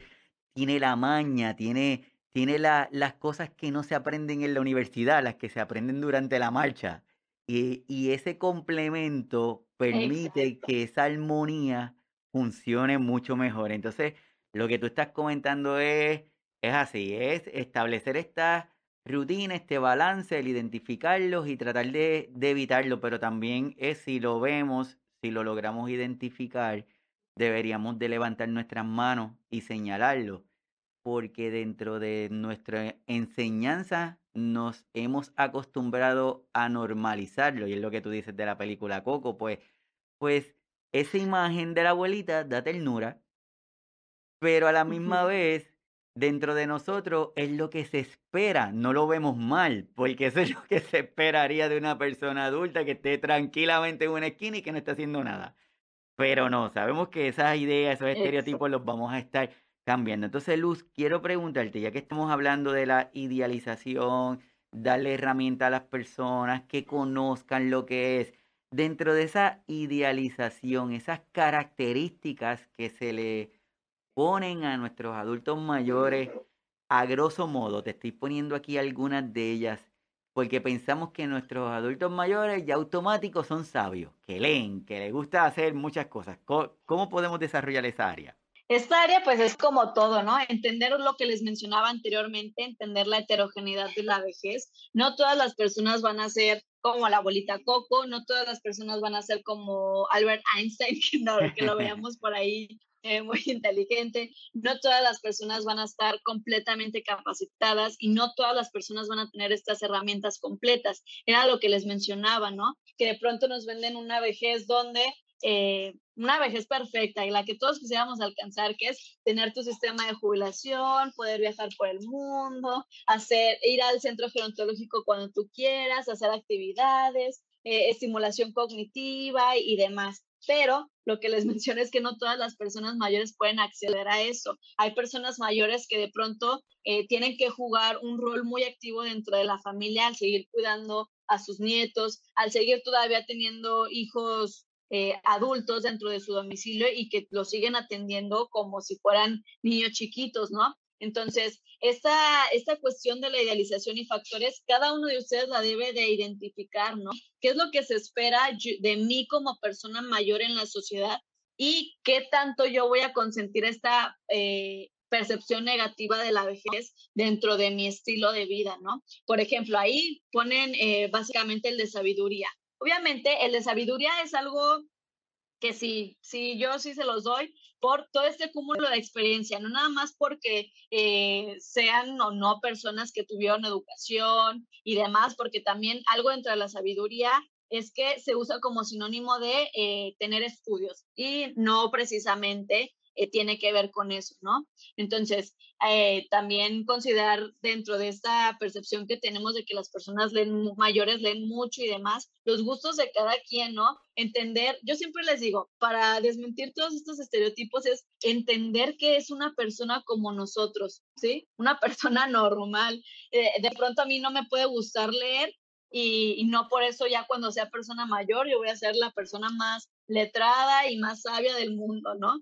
tiene la maña, tiene, tiene la, las cosas que no se aprenden en la universidad, las que se aprenden durante la marcha. Y, y ese complemento permite que esa armonía funcione mucho mejor. Entonces, lo que tú estás comentando es es así, es establecer esta rutina, este balance, el identificarlos y tratar de, evitarlo, pero también es si lo vemos, si lo logramos identificar, deberíamos de levantar nuestras manos y señalarlo, porque dentro de nuestra enseñanza nos hemos acostumbrado a normalizarlo, y es lo que tú dices de la película Coco, pues, pues esa imagen de la abuelita da ternura, pero a la misma vez dentro de nosotros es lo que se espera, no lo vemos mal, porque eso *laughs* es lo que se esperaría de una persona adulta que esté tranquilamente en una esquina y que no esté haciendo nada. Pero no, sabemos que esas ideas, esos estereotipos los vamos a estar cambiando. Entonces, Luz, quiero preguntarte, ya que estamos hablando de la idealización, darle herramientas a las personas que conozcan lo que es. Dentro de esa idealización, esas características que se le ponen a nuestros adultos mayores, a grosso modo, te estoy poniendo aquí algunas de ellas, porque pensamos que nuestros adultos mayores ya automáticos son sabios, que leen, que les gusta hacer muchas cosas. ¿Cómo, podemos desarrollar esa área? Esta área pues es como todo, ¿no? Entender lo que les mencionaba anteriormente, entender la heterogeneidad de la vejez. No todas las personas van a ser como la abuelita Coco, no todas las personas van a ser como Albert Einstein, *laughs* que, no, lo veamos por ahí eh, muy inteligente. No todas las personas van a estar completamente capacitadas y no todas las personas van a tener estas herramientas completas. Era lo que les mencionaba, ¿no? Que de pronto nos venden una vejez donde eh, una vejez perfecta y la que todos quisiéramos alcanzar, que es tener tu sistema de jubilación, poder viajar por el mundo, hacer, ir al centro gerontológico cuando tú quieras, hacer actividades, eh, estimulación cognitiva y, demás. Pero lo que les *laughs* menciono es que no todas las personas mayores pueden acceder a eso. Hay personas mayores que de pronto eh, tienen que jugar un rol muy activo dentro de la familia al seguir cuidando a sus nietos, al seguir todavía teniendo hijos eh, adultos dentro de su domicilio y que lo siguen atendiendo como si fueran niños chiquitos, ¿no? Entonces, esta, esta cuestión de la idealización y factores, cada uno de ustedes la debe de identificar, ¿no? ¿Qué es lo que se espera de mí como persona mayor en la sociedad y qué tanto yo voy a consentir esta eh, percepción negativa de la vejez dentro de mi estilo de vida, ¿no? Por ejemplo, ahí ponen eh, básicamente el de sabiduría. Obviamente, el de sabiduría es algo que sí, sí, yo sí se los doy por todo este cúmulo de experiencia, no nada más porque eh, sean o no personas que tuvieron educación y demás, porque también algo entre la sabiduría es que se usa como sinónimo de eh, tener estudios y no precisamente eh, tiene que ver con eso, ¿no? Entonces, eh, también considerar dentro de esta percepción que tenemos de que las personas mayores leen mucho y demás, los gustos de cada quien, ¿no? Entender, yo siempre les digo, para desmentir todos estos estereotipos es entender que es una persona como nosotros, ¿sí? Una *laughs* persona normal. Eh, de pronto a mí no me puede gustar leer, y, no por eso ya cuando sea persona mayor yo voy a ser la persona más letrada y más sabia del mundo, ¿no?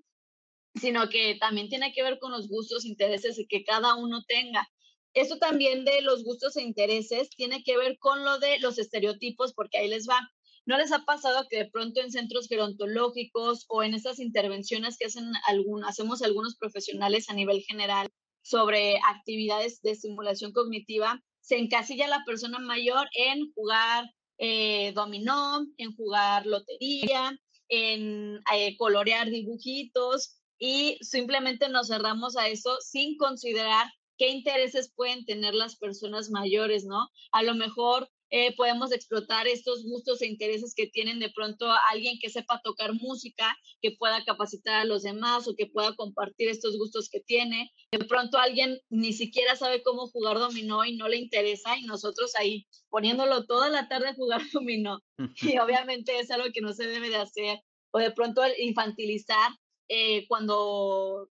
Sino que también tiene que ver con los gustos, intereses que cada uno tenga. Eso también de los gustos e intereses tiene que ver con lo de los estereotipos, porque ahí les va. ¿No les ha pasado que de pronto en centros gerontológicos o en esas intervenciones que hacen algún, hacemos algunos profesionales a nivel general sobre actividades de estimulación cognitiva, se encasilla la persona mayor en jugar eh, dominó, en jugar lotería, en eh, colorear dibujitos, y simplemente nos cerramos a eso sin considerar qué intereses pueden tener las personas mayores, ¿no? A lo mejor eh, podemos explotar estos gustos e intereses que tienen de pronto alguien que sepa tocar música, que pueda capacitar a los demás o que pueda compartir estos gustos que tiene. De pronto alguien ni siquiera sabe cómo jugar dominó y no le interesa y nosotros ahí poniéndolo toda la tarde a jugar *laughs* dominó. Y obviamente es algo que no se debe de hacer. O de pronto infantilizar eh, cuando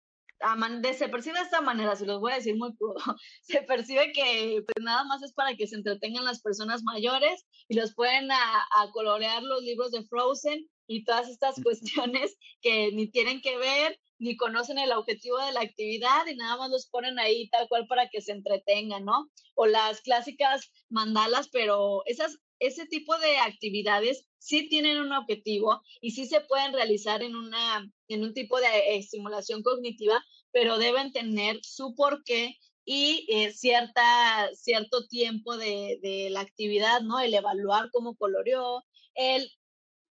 se percibe de esta manera, se los voy a decir muy crudo, *laughs* se percibe que pues, nada más es para que se entretengan las personas mayores y los pueden a, colorear los libros de Frozen y todas estas cuestiones que ni tienen que ver, ni conocen el objetivo de la actividad y nada más los ponen ahí tal cual para que se entretengan, ¿no? O las clásicas mandalas, pero esas ese tipo de actividades sí tienen un objetivo y sí se pueden realizar en, una, en un tipo de estimulación cognitiva, pero deben tener su porqué y eh, cierta, cierto tiempo de, de, la actividad, ¿no? El evaluar cómo coloreó, el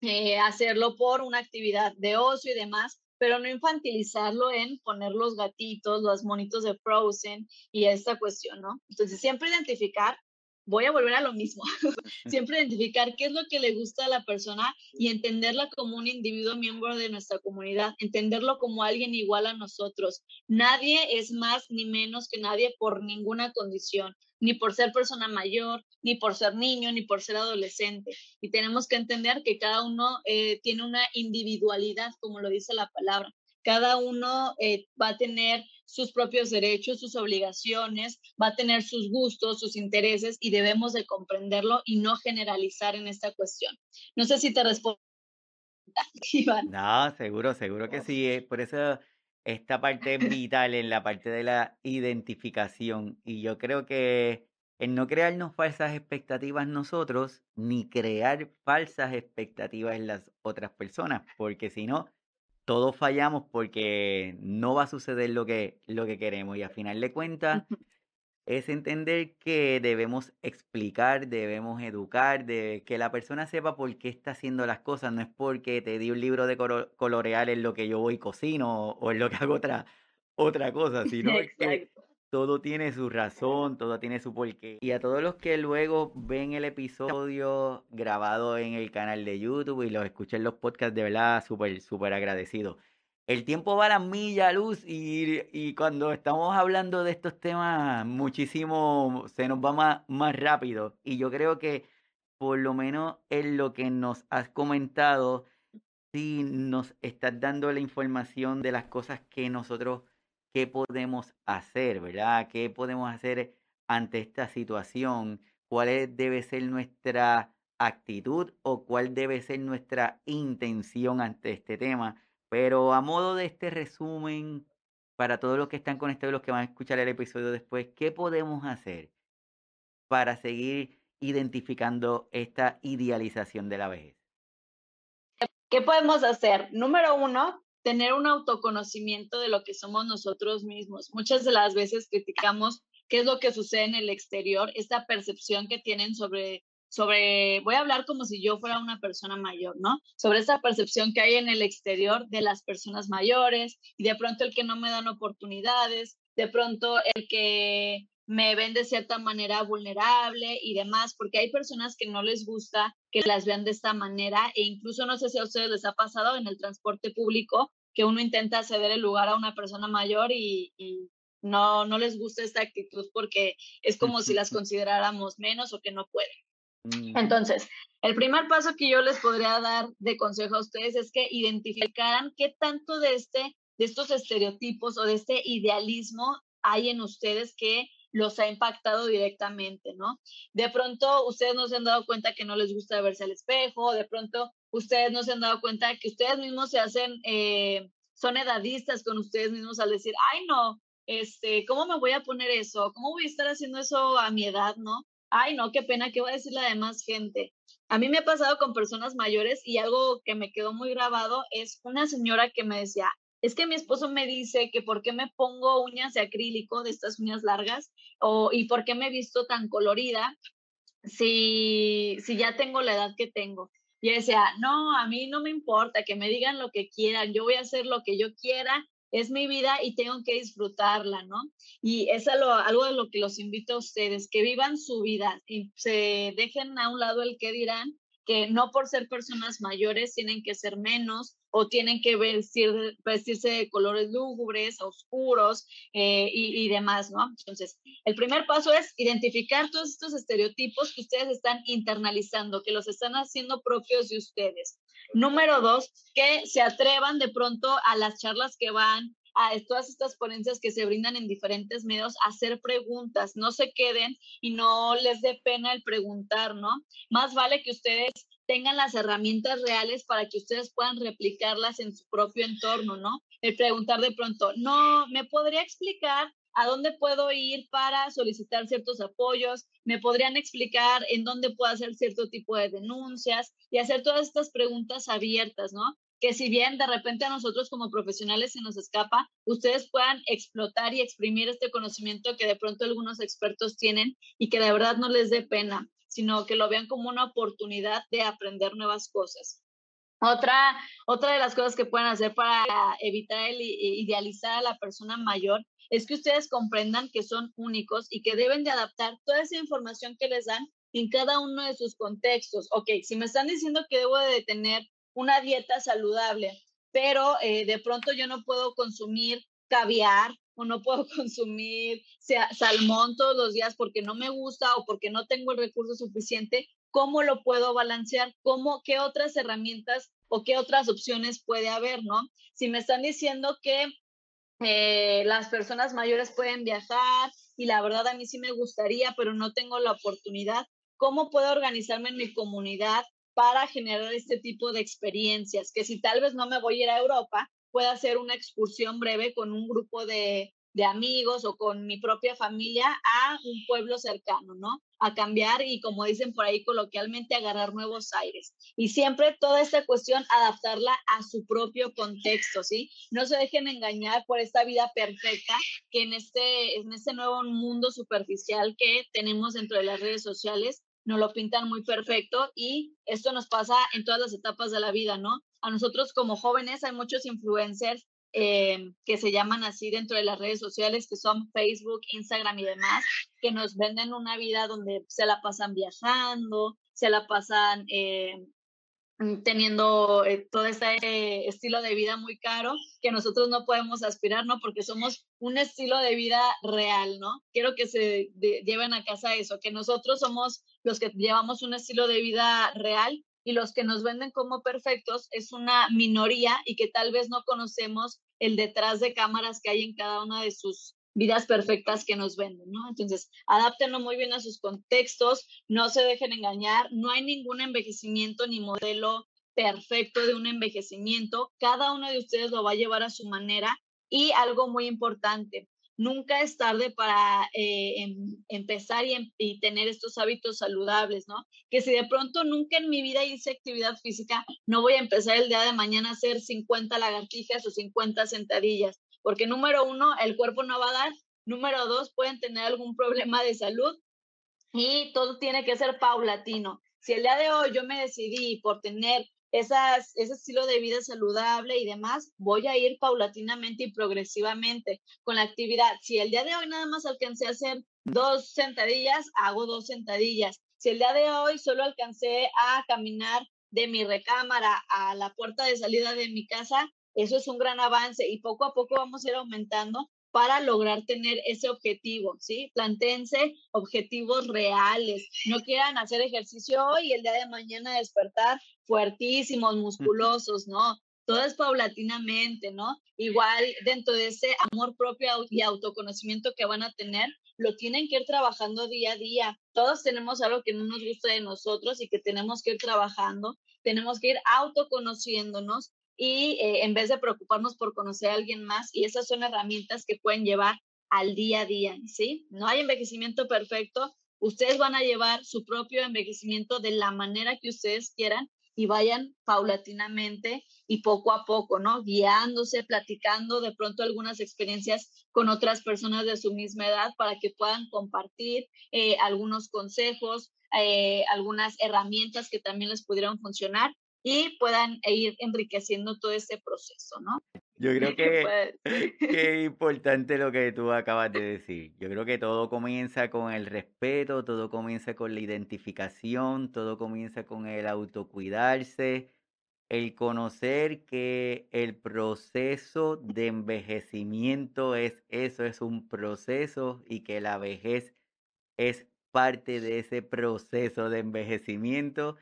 eh, hacerlo por una actividad de ocio y demás, pero no infantilizarlo en poner los gatitos, los monitos de Frozen y esta cuestión, ¿no? Entonces, siempre identificar voy a volver a lo mismo. *laughs* Siempre identificar qué es lo que le gusta a la persona y entenderla como un individuo miembro de nuestra comunidad, entenderlo como alguien igual a nosotros. Nadie es más ni menos que nadie por ninguna condición, ni por ser persona mayor, ni por ser niño, ni por ser adolescente. Y tenemos que entender que cada uno eh, tiene una individualidad, como lo dice la palabra. Cada uno eh, va a tener sus propios derechos, sus obligaciones, va a tener sus gustos, sus intereses y debemos de comprenderlo y no generalizar en esta cuestión. No sé si te respondo. *laughs* Iván. No, seguro, seguro que sí. Eh, por eso esta parte es *laughs* vital en la parte de la identificación y yo creo que el no crearnos falsas expectativas nosotros, ni crear falsas expectativas en las otras personas, porque si no, todos fallamos porque no va a suceder lo que, lo que queremos. Y a final de cuentas, es entender que debemos explicar, debemos educar, de que la persona sepa por qué está haciendo las cosas. No es porque te di un libro de colorear en lo que yo voy cocino o en lo que hago otra, otra cosa, sino que todo tiene su razón, todo tiene su porqué. Y a todos los que luego ven el episodio grabado en el canal de YouTube y los escuchan los podcasts, de verdad, súper, súper agradecido. El tiempo va a la milla, Luz, y, y, cuando estamos hablando de estos temas, muchísimo se nos va más, más rápido. Y yo creo que, por lo menos en lo que nos has comentado, sí nos estás dando la información de las cosas que nosotros qué podemos hacer, ¿verdad? ¿Qué podemos hacer ante esta situación? ¿Cuál debe ser nuestra actitud o cuál debe ser nuestra intención ante este tema? Pero a modo de este resumen, para todos los que están conectados y los que van a escuchar el episodio después, ¿qué podemos hacer para seguir identificando esta idealización de la vejez? ¿Qué podemos hacer? Número uno, tener un autoconocimiento de lo que somos nosotros mismos. Muchas de las veces criticamos qué es lo que sucede en el exterior, esta percepción que tienen sobre, sobre, voy a hablar como si yo fuera una persona mayor, ¿no? Sobre esa percepción que hay en el exterior de las personas mayores y de pronto el que no me dan oportunidades, de pronto el que me ven de cierta manera vulnerable y demás, porque hay personas que no les gusta que las vean de esta manera e incluso no sé si a ustedes les ha pasado en el transporte público que uno intenta ceder el lugar a una persona mayor y, no, no les gusta esta actitud porque es como si las *laughs* consideráramos menos o que no pueden. Entonces, el primer paso que yo les podría dar de consejo a ustedes es que identificaran qué tanto de este de estos estereotipos o de este idealismo hay en ustedes que los ha impactado directamente, ¿no? De pronto ustedes no se han dado cuenta que no les gusta verse al espejo, de pronto ustedes no se han dado cuenta que ustedes mismos se hacen, eh, son edadistas con ustedes mismos al decir, ay no, este, ¿cómo me voy a poner eso? ¿Cómo voy a estar haciendo eso a mi edad, no? Ay no, qué pena, ¿qué va a decir la demás gente? A mí me ha pasado con personas mayores y algo que me quedó muy grabado es una señora que me decía, es que mi esposo me dice que por qué me pongo uñas de acrílico, de estas uñas largas, o, y por qué me he visto tan colorida si, si ya tengo la edad que tengo. Y decía, no, a mí no me importa, que me digan lo que quieran, yo voy a hacer lo que yo quiera, es mi vida y tengo que disfrutarla, ¿no? Y es algo, algo de lo que los invito a ustedes, que vivan su vida y se dejen a un lado el que dirán que no por ser personas mayores tienen que ser menos o tienen que vestir, vestirse de colores lúgubres, oscuros eh, y, y, demás, ¿no? Entonces, el primer paso es identificar todos estos estereotipos que ustedes están internalizando, que los están haciendo propios de ustedes. Número dos, que se atrevan de pronto a las charlas que van, a todas estas ponencias que se brindan en diferentes medios, hacer preguntas, no se queden y no les dé pena el preguntar, ¿no? Más vale que ustedes tengan las herramientas reales para que ustedes puedan replicarlas en su propio entorno, ¿no? El preguntar de pronto, no, ¿me podría explicar a dónde puedo ir para solicitar ciertos apoyos? ¿Me podrían explicar en dónde puedo hacer cierto tipo de denuncias? Y hacer todas estas preguntas abiertas, ¿no? Que si bien de repente a nosotros como profesionales se nos escapa, ustedes puedan explotar y exprimir este conocimiento que de pronto algunos expertos tienen y que de verdad no les dé pena, sino que lo vean como una oportunidad de aprender nuevas cosas. Otra, otra de las cosas que pueden hacer para evitar el idealizar a la persona mayor es que ustedes comprendan que son únicos y que deben de adaptar toda esa información que les dan en cada uno de sus contextos. Ok, si me están diciendo que debo de tener una dieta saludable, pero eh, de pronto yo no puedo consumir caviar o no puedo *laughs* consumir salmón todos los días porque no me gusta o porque no tengo el recurso suficiente, ¿cómo lo puedo balancear? ¿Cómo, qué otras herramientas o qué otras opciones puede haber, no? Si me están diciendo que eh, las personas mayores pueden viajar y la verdad a mí sí me gustaría, pero no tengo la oportunidad. ¿Cómo puedo organizarme en mi comunidad para generar este tipo de experiencias? Que si tal vez no me voy a ir a Europa, pueda hacer una excursión breve con un grupo de, amigos o con mi propia familia a un pueblo cercano, ¿no? A cambiar y como dicen por ahí coloquialmente, agarrar nuevos aires. Y siempre toda esta cuestión, adaptarla a su propio contexto, ¿sí? No se dejen engañar por esta vida perfecta que en este, en este nuevo mundo superficial que tenemos dentro de las redes sociales, nos lo pintan muy perfecto y esto nos pasa en todas las etapas de la vida, ¿no? A nosotros como jóvenes hay muchos influencers eh, que se llaman así dentro de las redes sociales, que son Facebook, Instagram y demás, que nos venden una vida donde se la pasan viajando, se la pasan eh, teniendo eh, todo este estilo de vida muy caro que nosotros no podemos aspirar, ¿no? Porque somos un estilo de vida real, ¿no? Quiero que se lleven a casa eso, que nosotros somos los que llevamos un estilo de vida real y los que nos venden como perfectos es una minoría y que tal vez no conocemos el detrás de cámaras que hay en cada una de sus vidas perfectas que nos venden, ¿no? Entonces, adáptenlo muy bien a sus contextos, no se dejen engañar, no hay ningún envejecimiento ni modelo perfecto de un envejecimiento, cada uno de ustedes lo va a llevar a su manera y algo muy importante, nunca es tarde para eh, em, empezar y, y, tener estos hábitos saludables, ¿no? Que si de pronto nunca en mi vida hice actividad física, no voy a empezar el día de mañana a hacer 50 lagartijas o 50 sentadillas, porque número uno, el cuerpo no va a dar, número dos, pueden tener algún problema de salud y todo tiene que ser paulatino. Si el día de hoy yo me decidí por tener esas, ese estilo de vida saludable y demás, voy a ir paulatinamente y progresivamente con la actividad. Si el día de hoy nada más alcancé a hacer dos sentadillas, hago dos sentadillas. Si el día de hoy solo alcancé a caminar de mi recámara a la puerta de salida de mi casa, eso es un gran avance y poco a poco vamos a ir aumentando para lograr tener ese objetivo, ¿sí? Plantéense objetivos reales. No quieran hacer ejercicio hoy y el día de mañana despertar fuertísimos, musculosos, ¿no? Todo es paulatinamente, ¿no? Igual dentro de ese amor propio y autoconocimiento que van a tener, lo tienen que ir trabajando día a día. Todos tenemos algo que no nos gusta de nosotros y que tenemos que ir trabajando. Tenemos que ir autoconociéndonos y eh, en vez de preocuparnos por conocer a alguien más, y esas son herramientas que pueden llevar al día a día, ¿sí? No hay envejecimiento perfecto, ustedes van a llevar su propio envejecimiento de la manera que ustedes quieran y vayan paulatinamente y poco a poco, ¿no? Guiándose, platicando de pronto algunas experiencias con otras personas de su misma edad para que puedan compartir eh, algunos consejos, eh, algunas herramientas que también les pudieran funcionar y puedan ir enriqueciendo todo ese proceso, ¿no? Yo creo *laughs* que, es *laughs* importante lo que tú acabas de decir. Yo creo que todo comienza con el respeto, todo comienza con la identificación, todo comienza con el autocuidarse, el conocer que el proceso de envejecimiento es eso, es un proceso y que la vejez es parte de ese proceso de envejecimiento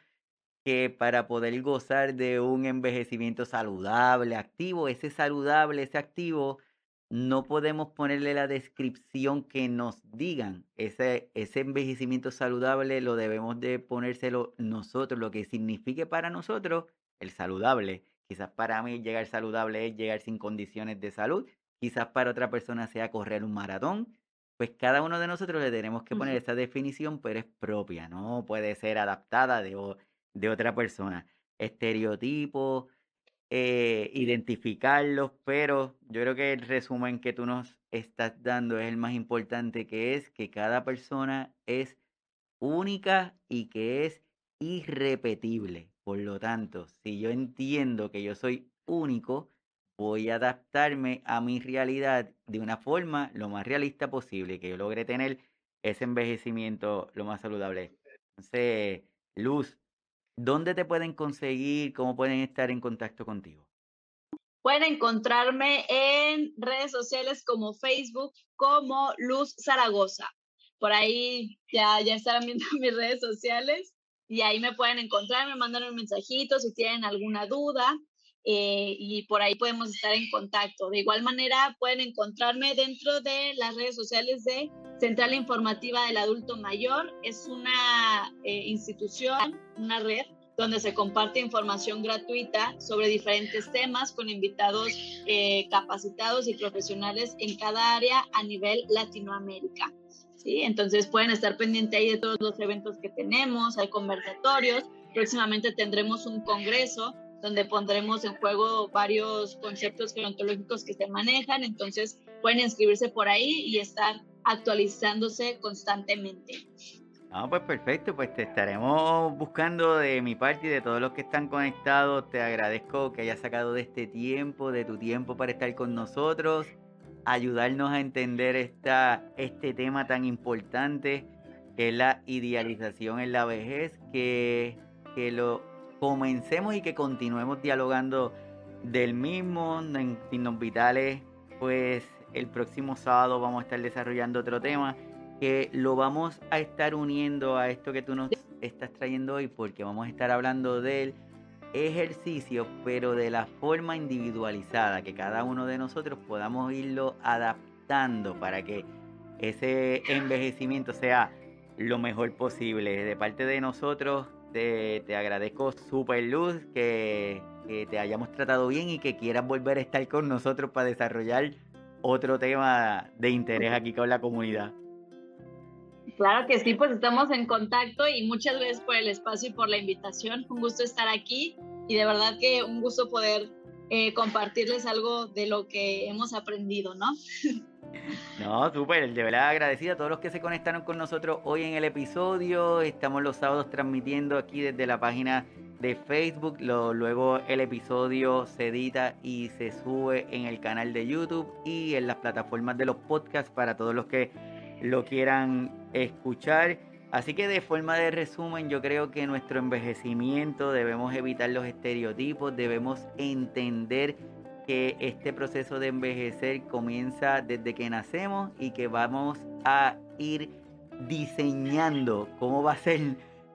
que para poder gozar de un envejecimiento saludable, activo, ese saludable, ese activo, no podemos ponerle la descripción que nos digan. Ese, ese envejecimiento saludable lo debemos de ponérselo nosotros, lo que signifique para nosotros el saludable. Quizás para mí llegar saludable es llegar sin condiciones de salud. Quizás para otra persona sea correr un maratón. Pues cada uno de nosotros le tenemos que poner esa definición, pero es propia, no puede ser adaptada de, de otra persona. Estereotipos, eh, identificarlos, pero yo creo que el resumen que tú nos estás dando es el más importante, que es que cada persona es única y que es irrepetible. Por lo tanto, si yo entiendo que yo soy único, voy a adaptarme a mi realidad de una forma lo más realista posible, que yo logre tener ese envejecimiento lo más saludable. Entonces, Luz, ¿Dónde te pueden conseguir? ¿Cómo pueden estar en contacto contigo? Pueden encontrarme en redes sociales como Facebook, como Luz Zaragoza. Por ahí ya, ya estarán viendo *laughs* mis redes sociales y ahí me pueden encontrar, me mandan un mensajito si tienen alguna duda. Eh, y por ahí podemos estar en contacto. De igual manera, pueden encontrarme dentro de las redes sociales de Central Informativa del Adulto Mayor. Es una eh, institución, una red donde se comparte información gratuita sobre diferentes temas con invitados eh, capacitados y profesionales en cada área a nivel Latinoamérica. ¿sí? Entonces pueden estar pendientes ahí de todos los eventos que tenemos, hay conversatorios, próximamente tendremos un congreso donde pondremos en juego varios conceptos gerontológicos que se manejan, entonces pueden inscribirse por ahí y estar actualizándose constantemente. Ah, pues perfecto, pues te estaremos buscando de mi parte y de todos los que están conectados. Te agradezco que hayas sacado de este tiempo, de tu tiempo para estar con nosotros, ayudarnos a entender esta, este tema tan importante que es la idealización en la vejez, que, que lo comencemos y que continuemos dialogando del mismo en Signos Vitales, pues el próximo sábado vamos a estar desarrollando otro tema que lo vamos a estar uniendo a esto que tú nos estás trayendo hoy, porque vamos a estar hablando del ejercicio, pero de la forma individualizada, que cada uno de nosotros podamos irlo adaptando para que ese envejecimiento sea lo mejor posible. De parte de nosotros, te, agradezco super luz que, te hayamos tratado bien y que quieras volver a estar con nosotros para desarrollar otro tema de interés aquí con la comunidad. Claro que sí, pues estamos en contacto y muchas gracias por el espacio y por la invitación. Un gusto estar aquí y de verdad que un gusto poder eh, compartirles algo de lo que hemos aprendido, ¿no? *laughs* No, súper, de verdad agradecida a todos los que se conectaron con nosotros hoy en el episodio. Estamos los sábados transmitiendo aquí desde la página de Facebook. luego el episodio se edita y se sube en el canal de YouTube y en las plataformas de los podcasts para todos los que lo quieran escuchar. Así que de forma de resumen, yo creo que nuestro envejecimiento debemos evitar los estereotipos, debemos entender que este proceso de envejecer comienza desde que nacemos y que vamos a ir diseñando cómo va a ser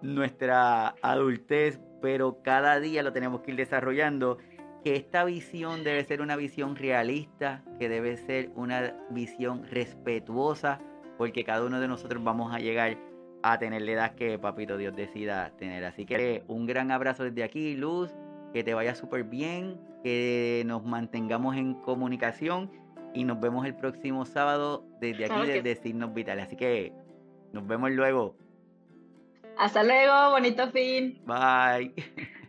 nuestra adultez, pero cada día lo tenemos que ir desarrollando, que esta visión debe ser una visión realista, que debe ser una visión respetuosa porque cada uno de nosotros vamos a llegar a tener la edad que Papito Dios decida tener. Así que un gran abrazo desde aquí, Luz, que te vaya súper bien, que nos mantengamos en comunicación y nos vemos el próximo sábado desde aquí, desde Signos Vitales. Así que nos vemos luego. Hasta luego, bonito fin. Bye. *laughs*